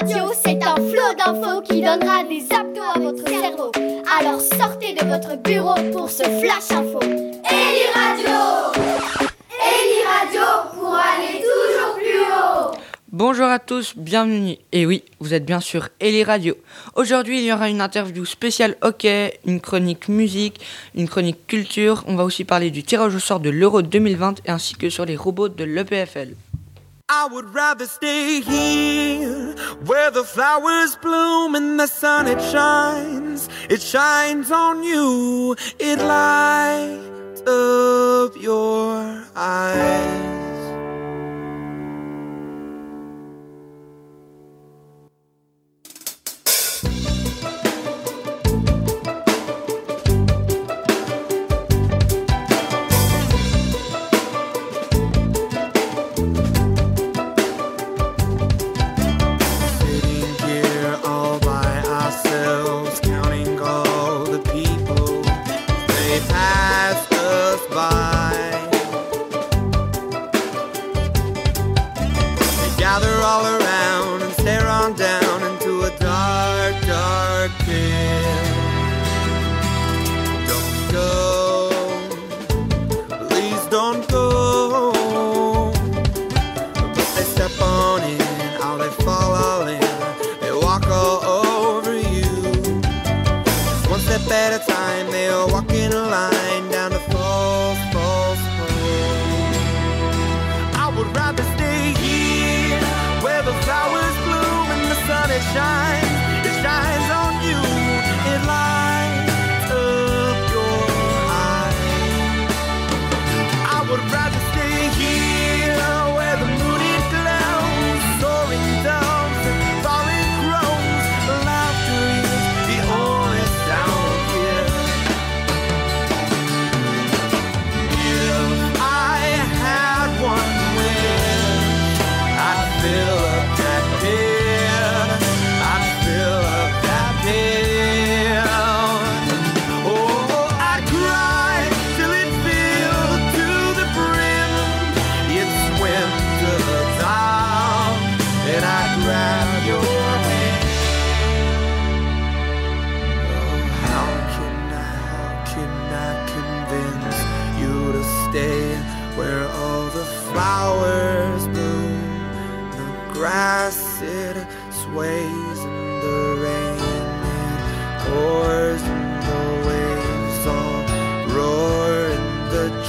Radio, c'est un flot d'infos qui donnera des abdos à votre cerveau. Alors sortez de votre bureau pour ce flash info. Eli Radio Eli Radio pour aller toujours plus haut Bonjour à tous, bienvenue. Et oui, vous êtes bien sûr Eli Radio. Aujourd'hui, il y aura une interview spéciale hockey, une chronique musique, une chronique culture. On va aussi parler du tirage au sort de l'Euro 2020 ainsi que sur les robots de l'EPFL. I would rather stay here where the flowers bloom and the sun it shines. It shines on you, it lights up your eyes. Would rather stay here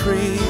and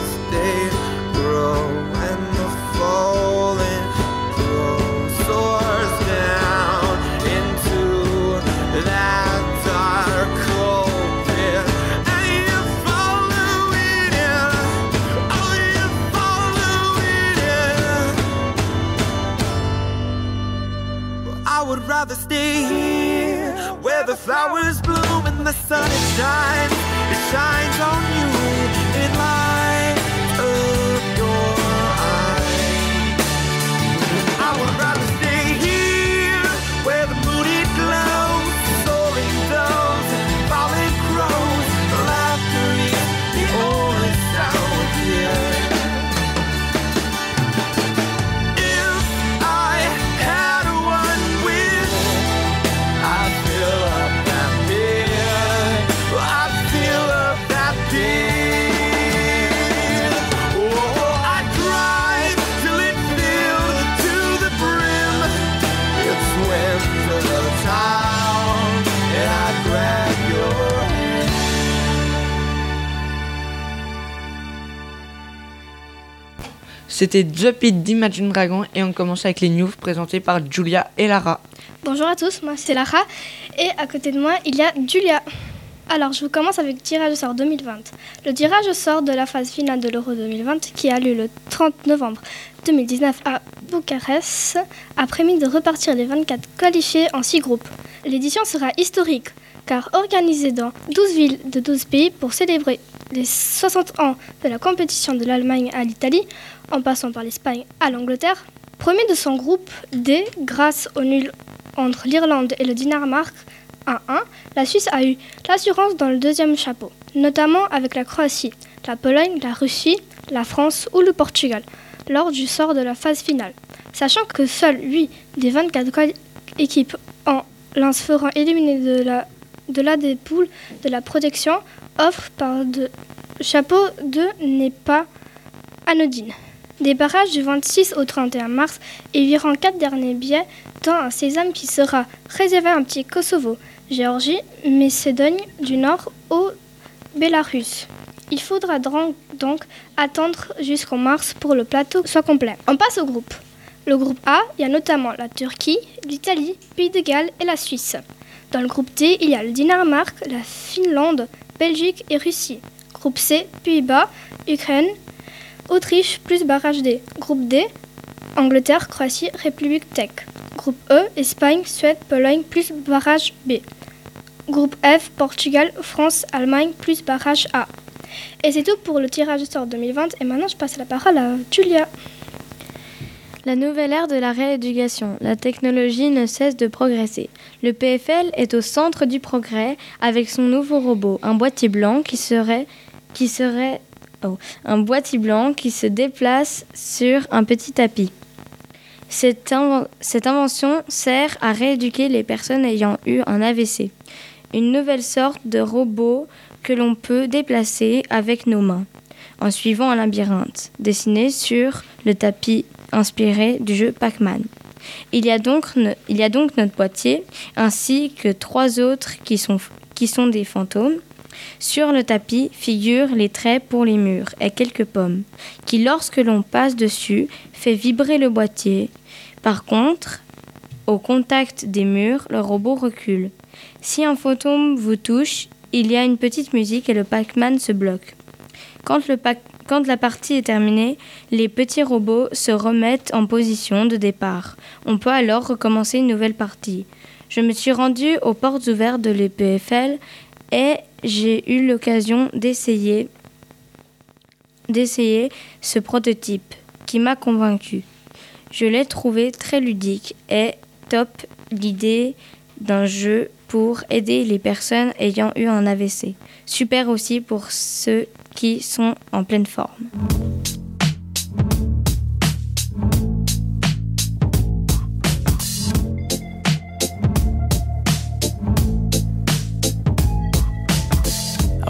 C'était The Pit d'Imagine Dragon et on commence avec les news présentées par Julia et Lara. Bonjour à tous, moi c'est Lara et à côté de moi il y a Julia. Alors je vous commence avec tirage au sort 2020. Le tirage au sort de la phase finale de l'Euro 2020 qui a lieu le 30 novembre 2019 à Bucarest a prémis de repartir les 24 qualifiés en 6 groupes. L'édition sera historique car organisée dans 12 villes de 12 pays pour célébrer les 60 ans de la compétition de l'Allemagne à l'Italie en passant par l'Espagne à l'Angleterre. Premier de son groupe D grâce au nul entre l'Irlande et le Danemark 1-1, la Suisse a eu l'assurance dans le deuxième chapeau, notamment avec la Croatie, la Pologne, la Russie, la France ou le Portugal, lors du sort de la phase finale. Sachant que seuls 8 des 24 quali- équipe en l'un se ferant éliminer de la, de des poules de la protection offre par de chapeau de n'est pas anodine. Des barrages du 26 au 31 mars et virant quatre derniers billets dans un sésame qui sera réservé à un petit Kosovo, Géorgie, Macédoine du Nord au Bélarus. Il faudra donc attendre jusqu'en mars pour le plateau soit complet. On passe au groupe. Le groupe A, il y a notamment la Turquie, l'Italie, Pays de Galles et la Suisse. Dans le groupe D, il y a le Danemark, la Finlande, Belgique et Russie. Groupe C, Pays-Bas, Ukraine, Autriche plus barrage D. Groupe D, Angleterre, Croatie, République tchèque. Groupe E, Espagne, Suède, Pologne plus barrage B. Groupe F, Portugal, France, Allemagne plus barrage A. Et c'est tout pour le tirage au sort 2020 et maintenant je passe la parole à Julia. La nouvelle ère de la rééducation. La technologie ne cesse de progresser. Le PFL est au centre du progrès avec son nouveau robot, un boîtier blanc qui serait, qui serait oh, un boîtier blanc qui se déplace sur un petit tapis. Cette, invention sert à rééduquer les personnes ayant eu un AVC. Une nouvelle sorte de robot que l'on peut déplacer avec nos mains en suivant un labyrinthe dessiné sur le tapis inspiré du jeu Pac-Man. Il, y a donc, notre boîtier ainsi que trois autres qui sont des fantômes. Sur le tapis figurent les traits pour les murs et quelques pommes, qui lorsque l'on passe dessus fait vibrer le boîtier. Par contre, au contact des murs, le robot recule. Si un fantôme vous touche, il y a une petite musique et le Pac-Man se bloque. Quand, quand la partie est terminée, les petits robots se remettent en position de départ. On peut alors recommencer une nouvelle partie. Je me suis rendue aux portes ouvertes de l'EPFL et j'ai eu l'occasion d'essayer d'essayer ce prototype qui m'a convaincu. Je l'ai trouvé très ludique et top l'idée d'un jeu pour aider les personnes ayant eu un AVC. Super aussi pour ceux qui sont en pleine forme.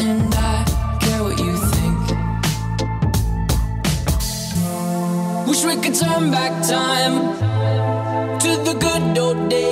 and i Wish we could turn back time to the good old days.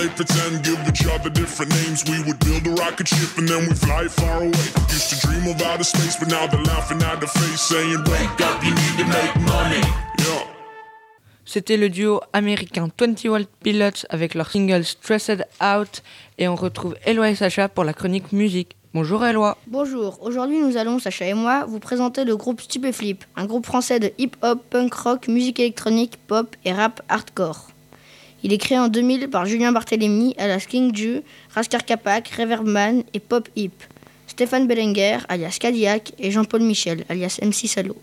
play pretend, give each other different names. We would build a rocket ship and then we fly far away. Used to dream of outer space, but now they're laughing at the face, saying, Wake up, you need to make money. Yeah. C'était le duo américain 21 Pilots avec leur single Stressed Out et on retrouve Eloi et Sacha pour la chronique musique. Bonjour Eloi. Bonjour, aujourd'hui nous allons, Sacha et moi, vous présenter le groupe Stupéflip, un groupe français de hip-hop, punk rock, musique électronique, pop et rap hardcore. Il est créé en 2000 par Julien Barthélémy, alias King Ju, Raskar Kapak, Reverbman et Pop Hip, Stéphane Bellenger, alias Cadillac, et Jean-Paul Michel, alias MC Salo.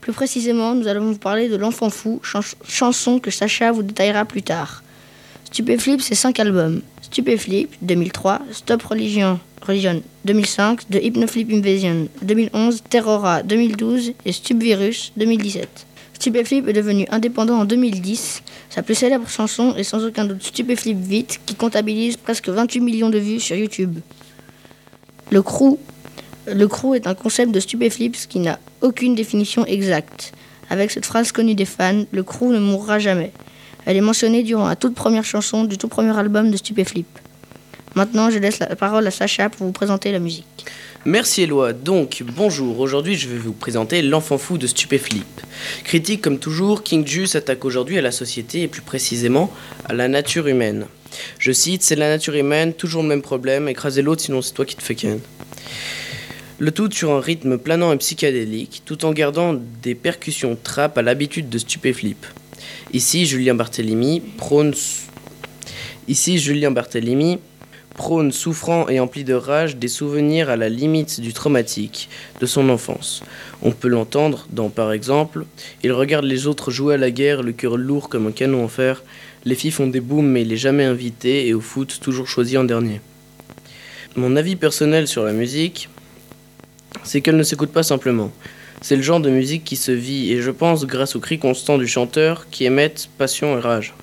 Plus précisément, nous allons vous parler de L'Enfant Fou, chan- chanson que Sacha vous détaillera plus tard. Stupéflip, c'est 5 albums. Stupéflip, 2003, Stop Religion, Religion, 2005, The Hypnoflip Invasion, 2011, Terrora, 2012 et Stupvirus, 2017. Stupéflip est devenu indépendant en 2010. Sa plus célèbre chanson est sans aucun doute Stupéflip Vite, qui comptabilise presque 28 millions de vues sur YouTube. Le crew, le crew est un concept de Stupéflips qui n'a aucune définition exacte. Avec cette phrase connue des fans, le crew ne mourra jamais. Elle est mentionnée durant la toute première chanson du tout premier album de Stupéflip. Maintenant, je laisse la parole à Sacha pour vous présenter la musique. Merci Eloi. Donc, bonjour. Aujourd'hui, je vais vous présenter L'enfant fou de Stupéflip. Critique comme toujours, King Ju s'attaque aujourd'hui à la société et plus précisément à la nature humaine. Je cite C'est la nature humaine, toujours le même problème, écraser l'autre sinon c'est toi qui te fais ken. Le tout sur un rythme planant et psychédélique, tout en gardant des percussions trap à l'habitude de Stupéflip. Ici, Julien Barthélemy prône. Ici, Julien Barthélemy prône, souffrant et empli de rage, des souvenirs à la limite du traumatique de son enfance. On peut l'entendre dans, par exemple, il regarde les autres jouer à la guerre, le cœur lourd comme un canon en fer. Les filles font des booms, mais il est jamais invité, et au foot, toujours choisi en dernier. Mon avis personnel sur la musique, c'est qu'elle ne s'écoute pas simplement. C'est le genre de musique qui se vit, et je pense grâce au cri constant du chanteur qui émettent passion et rage.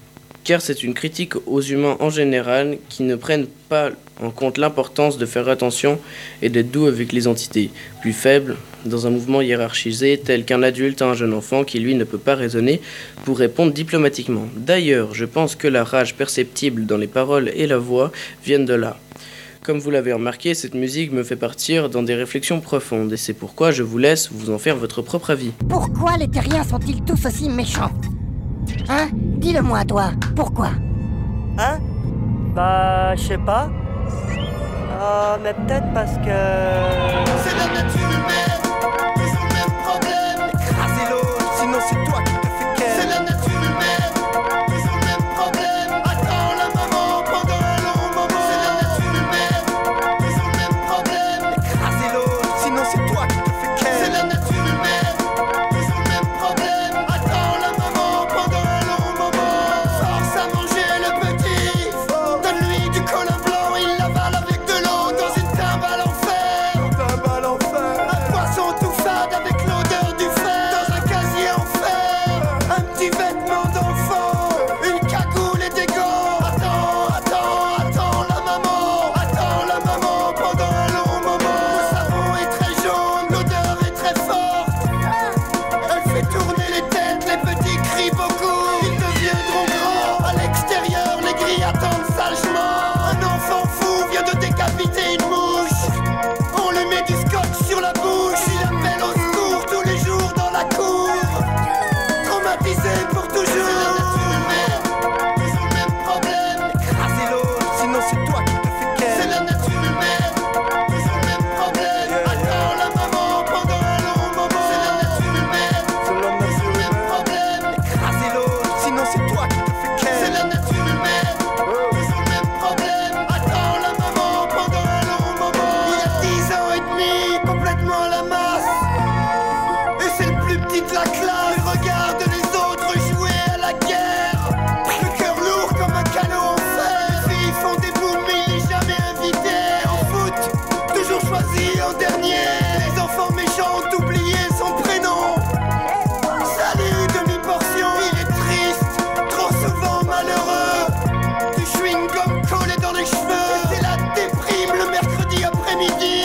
Car c'est une critique aux humains en général qui ne prennent pas en compte l'importance de faire attention et d'être doux avec les entités plus faibles dans un mouvement hiérarchisé tel qu'un adulte à un jeune enfant qui lui ne peut pas raisonner pour répondre diplomatiquement. D'ailleurs, je pense que la rage perceptible dans les paroles et la voix viennent de là. Comme vous l'avez remarqué, cette musique me fait partir dans des réflexions profondes et c'est pourquoi je vous laisse vous en faire votre propre avis. Pourquoi les terriens sont-ils tous aussi méchants? Hein? Dis-le-moi, toi. Pourquoi? Hein? Bah, je sais pas. Ah, mais peut-être parce que. C'est la nature humaine, Unity!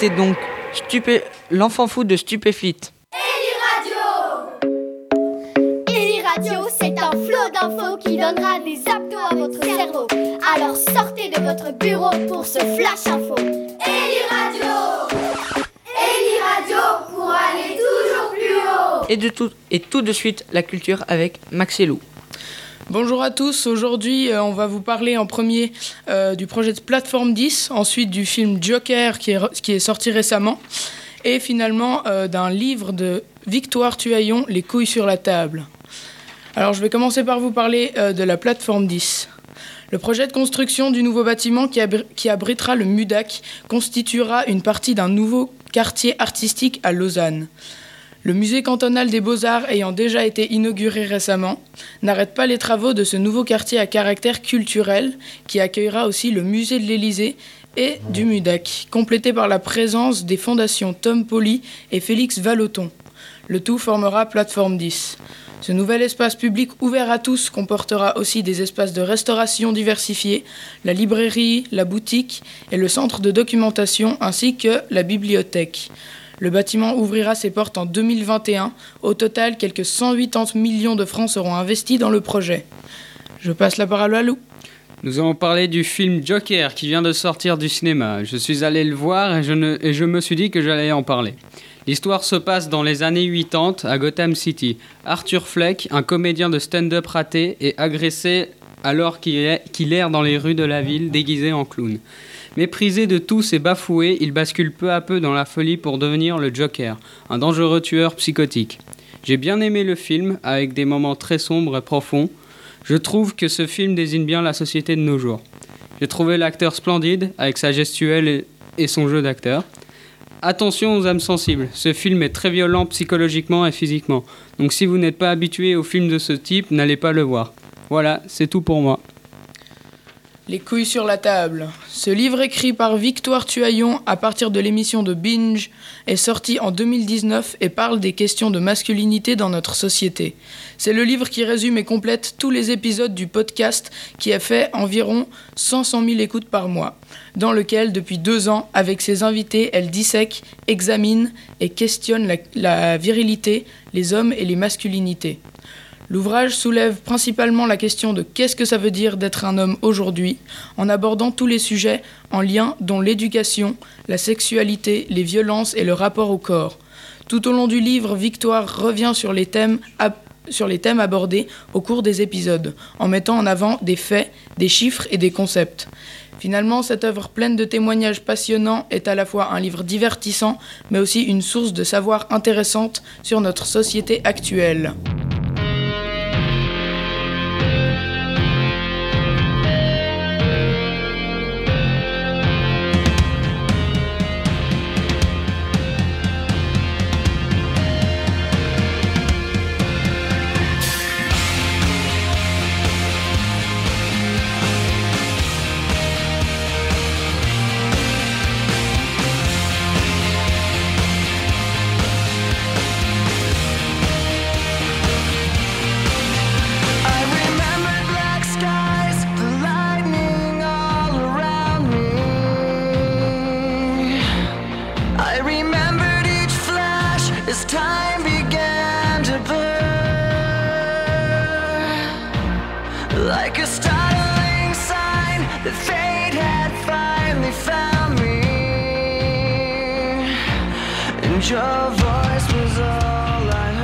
C'était donc Stupé... l'enfant fou de Stupéflit. Eli Radio, c'est un flot d'infos qui donnera des abdos à votre cerveau. Alors sortez de votre bureau pour ce flash info. Eli Radio Eli Radio pour aller toujours plus haut. Et, de tout... et tout de suite, la culture avec Max et Lou. Bonjour à tous, aujourd'hui euh, on va vous parler en premier euh, du projet de Plateforme 10, ensuite du film Joker qui est, sorti récemment, et finalement euh, d'un livre de Victoire Tuaillon, Les couilles sur la table. Alors je vais commencer par vous parler de la Plateforme 10. Le projet de construction du nouveau bâtiment qui, qui abritera le MUDAC constituera une partie d'un nouveau quartier artistique à Lausanne. Le musée cantonal des beaux-arts ayant déjà été inauguré récemment, n'arrête pas les travaux de ce nouveau quartier à caractère culturel qui accueillera aussi le musée de l'Élysée et du MUDAC, complété par la présence des fondations Tom Poly et Félix Vallotton. Le tout formera Plateforme 10. Ce nouvel espace public ouvert à tous comportera aussi des espaces de restauration diversifiés, la librairie, la boutique et le centre de documentation ainsi que la bibliothèque. Le bâtiment ouvrira ses portes en 2021. Au total, quelques 180 millions de francs seront investis dans le projet. Je passe la parole à Lou. Nous allons parler du film Joker qui vient de sortir du cinéma. Je suis allé le voir et je, me suis dit que j'allais en parler. L'histoire se passe dans les années 80 à Gotham City. Arthur Fleck, un comédien de stand-up raté, est agressé alors qu'il erre dans les rues de la ville déguisé en clown. Méprisé de tous et bafoué, il bascule peu à peu dans la folie pour devenir le Joker, un dangereux tueur psychotique. J'ai bien aimé le film, avec des moments très sombres et profonds. Je trouve que ce film désigne bien la société de nos jours. J'ai trouvé l'acteur splendide, avec sa gestuelle et, son jeu d'acteur. Attention aux âmes sensibles, ce film est très violent psychologiquement et physiquement. Donc si vous n'êtes pas habitué aux films de ce type, n'allez pas le voir. Voilà, c'est tout pour moi. Les couilles sur la table. Ce livre écrit par Victoire Tuaillon à partir de l'émission de Binge est sorti en 2019 et parle des questions de masculinité dans notre société. C'est le livre qui résume et complète tous les épisodes du podcast qui a fait environ 100 000 écoutes par mois, dans lequel depuis deux ans, avec ses invités, elle dissèque, examine et questionne la, la virilité, les hommes et les masculinités. L'ouvrage soulève principalement la question de qu'est-ce que ça veut dire d'être un homme aujourd'hui, en abordant tous les sujets en lien dont l'éducation, la sexualité, les violences et le rapport au corps. Tout au long du livre, Victoire revient sur les thèmes, abordés au cours des épisodes, en mettant en avant des faits, des chiffres et des concepts. Finalement, cette œuvre pleine de témoignages passionnants est à la fois un livre divertissant, mais aussi une source de savoir intéressante sur notre société actuelle. Like a startling sign that fate had finally found me. And your voice was all I heard.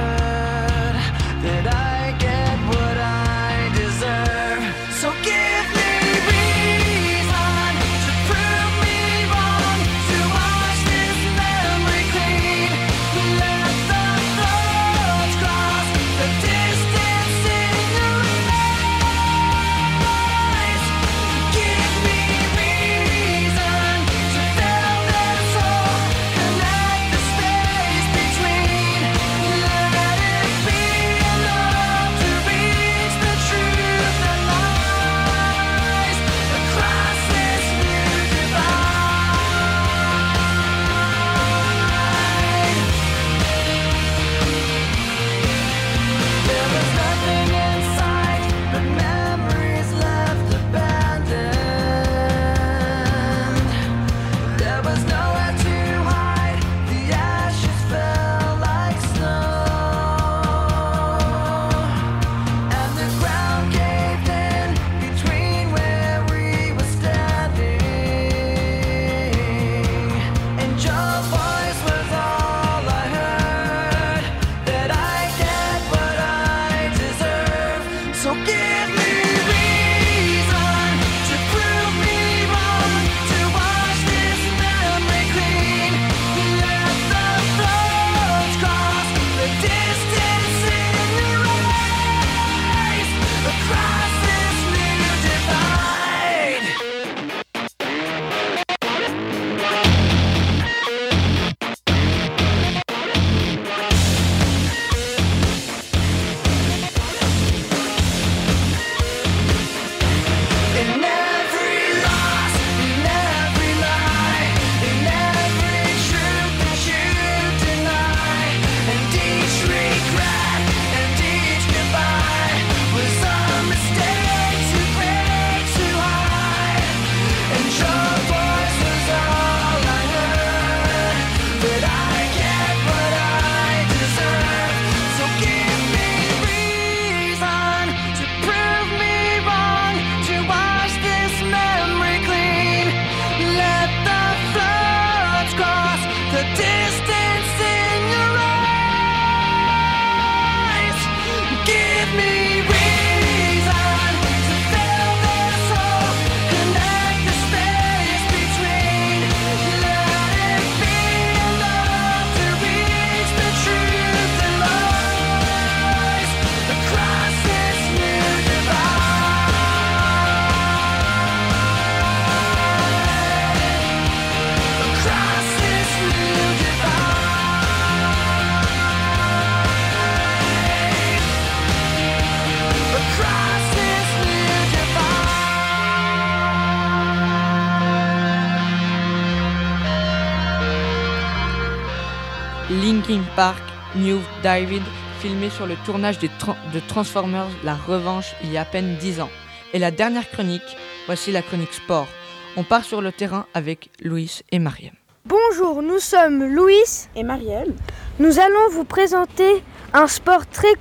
Park, New David, filmé sur le tournage de, de Transformers La Revanche il y a à peine 10 ans. Et la dernière chronique, voici la chronique sport. On part sur le terrain avec Louis et Mariam. Bonjour, nous sommes Louis et Mariam. Nous allons vous présenter un sport très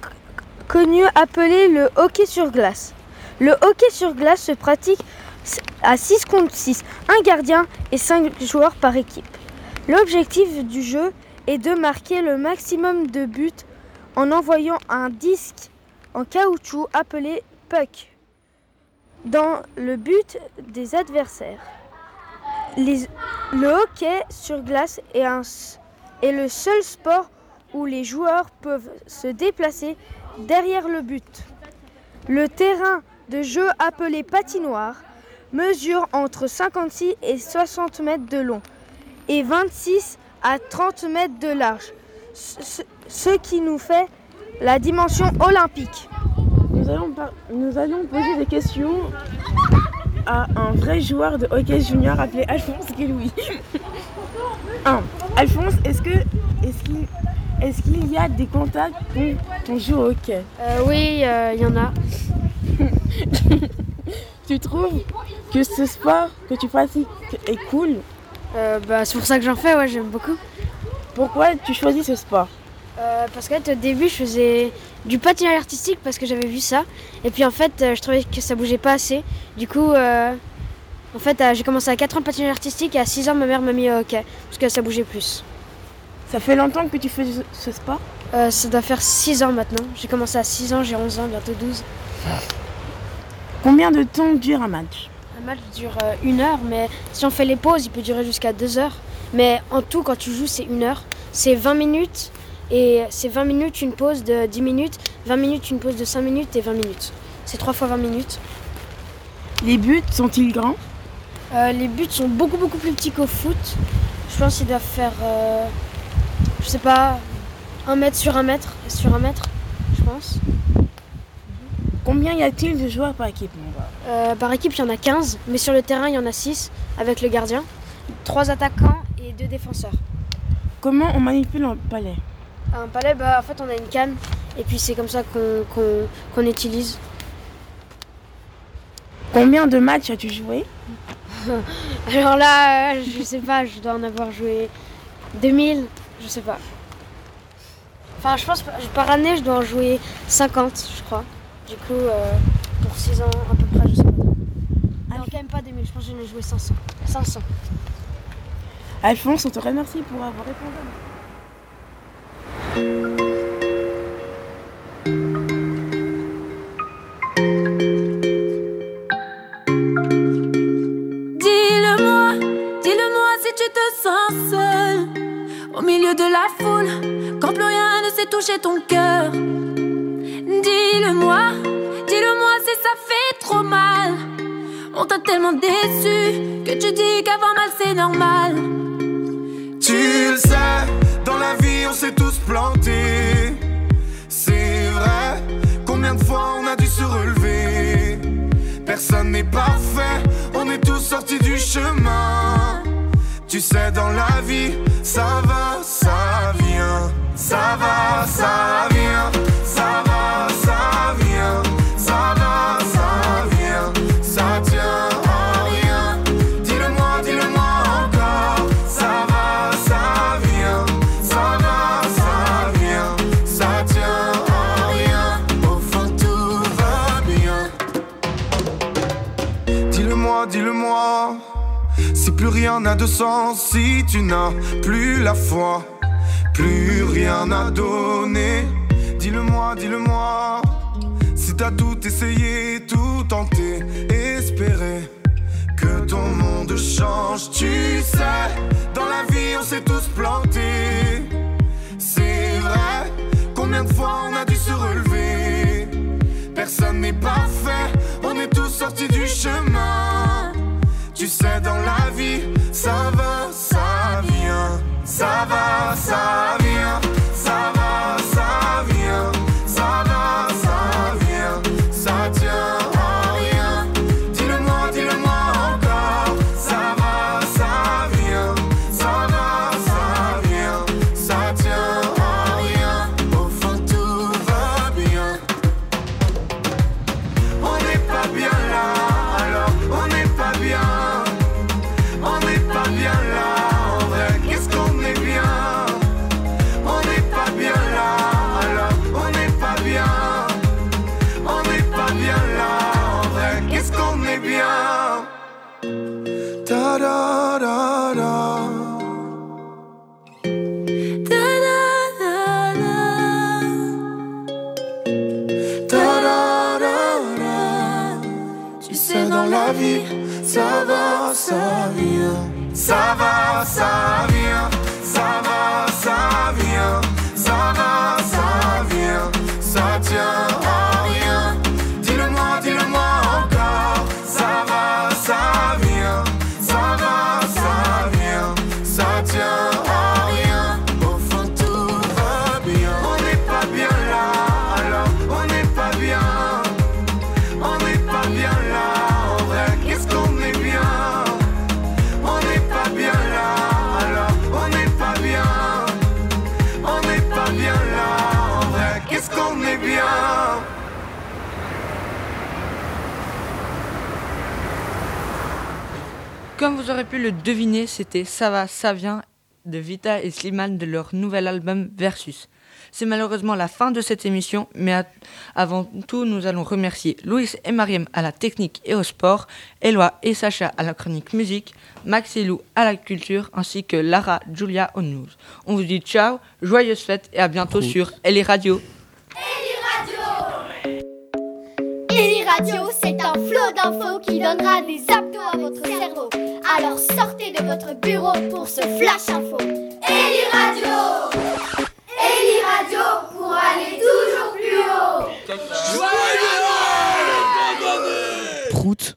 connu appelé le hockey sur glace. Le hockey sur glace se pratique à 6 contre 6, un gardien et 5 joueurs par équipe. L'objectif du jeu est de marquer le maximum de buts en envoyant un disque en caoutchouc appelé puck dans le but des adversaires le hockey sur glace est, est le seul sport où les joueurs peuvent se déplacer derrière le but. Le terrain de jeu appelé patinoire mesure entre 56 et 60 mètres de long et 26 à 30 mètres de large, ce, qui nous fait la dimension olympique. Nous allons, nous allons poser des questions à un vrai joueur de hockey junior appelé Alphonse Guéloui. 1. Alphonse, est-ce que est-ce qu'il est y a des contacts quand on joue au hockey? Euh, Oui, euh, il y en a. tu trouves que ce sport que tu pratiques est cool? Euh, bah, C'est pour ça que j'en fais, ouais, j'aime beaucoup. Pourquoi tu choisis ce sport Parce qu'au début, je faisais du patinage artistique parce que j'avais vu ça. Et puis en fait, je trouvais que ça bougeait pas assez. Du coup, en fait, j'ai commencé à 4 ans de patinage artistique et à 6 ans, ma mère m'a mis au hockey parce que ça bougeait plus. Ça fait longtemps que tu fais ce sport Ça doit faire 6 ans maintenant. J'ai commencé à 6 ans, j'ai 11 ans, bientôt 12. Combien de temps dure un match? Match dure une heure, mais si on fait les pauses, il peut durer jusqu'à 2 heures. Mais en tout, quand tu joues, c'est une heure. C'est 20 minutes et c'est 20 minutes, une pause de 10 minutes, 20 minutes, une pause de 5 minutes et 20 minutes. C'est 3 fois 20 minutes. Les buts sont-ils grands? Euh, Les buts sont beaucoup beaucoup plus petits qu'au foot. Je pense qu'ils doivent faire, euh, je sais pas, 1 mètre sur 1 mètre, sur 1 mètre, je pense. Combien y a-t-il de joueurs par équipe euh, Par équipe, il y en a 15, mais sur le terrain, il y en a 6 avec le gardien, 3 attaquants et 2 défenseurs. Comment on manipule un palais un palais, bah, en fait, on a une canne et puis c'est comme ça qu'on utilise. Combien de matchs as-tu joué Alors là, je sais pas, je dois en avoir joué 2000, je sais pas. Enfin, je pense par année, je dois en jouer 50, je crois. Du coup, euh, pour 6 ans à peu près, je sais pas. Non, quand même pas 2000, je pense que j'en ai joué 500. 500. Alphonse, on te remercie pour avoir répondu. Dis-le-moi, dis-le-moi si tu te sens seul au milieu de la foule, quand plus rien ne sait toucher ton cœur. Dis-le-moi, dis-le-moi si ça fait trop mal. On t'a tellement déçu que tu dis qu'avoir mal c'est normal. Tu le sais, dans la vie on s'est tous plantés. C'est vrai, combien de fois on a dû se relever? Personne n'est parfait, on est tous sortis du chemin. Tu sais, dans la vie, ça va, ça vient. Ça va, ça vient. Rien. Dis-le-moi, dis-le-moi encore. Ça va, ça vient. Ça va, ça vient. Ça tient à rien. Au fond, tout va bien. Dis-le-moi, dis-le-moi. Si plus rien n'a de sens, si tu n'as plus la foi, plus rien à donner. Dis-le-moi, dis-le-moi. T'as tout essayé, tout tenté, espéré que ton monde change, tu sais, dans la vie on s'est tous plantés. C'est vrai, combien de fois on a dû se relever? Personne n'est parfait, on est tous sortis du chemin. Tu sais, dans la vie, ça va, ça vient. Ça va, ça vient. bien Comme vous aurez pu le deviner, c'était Ça va, ça vient de Vita et Slimane de leur nouvel album Versus. C'est malheureusement la fin de cette émission, mais avant tout, nous allons remercier Louis et Mariam à la technique et au sport, Eloi et Sacha à la chronique musique, Max et Lou à la culture, ainsi que Lara, Julia aux news. On vous dit ciao, joyeuses fêtes et à bientôt Prout. sur Ellie Radio. Radio, c'est un flot d'infos qui donnera des abdos à votre cerveau. Alors sortez de votre bureau pour ce flash info. Eli Radio Eli Radio pour aller toujours plus haut Joyeux Prout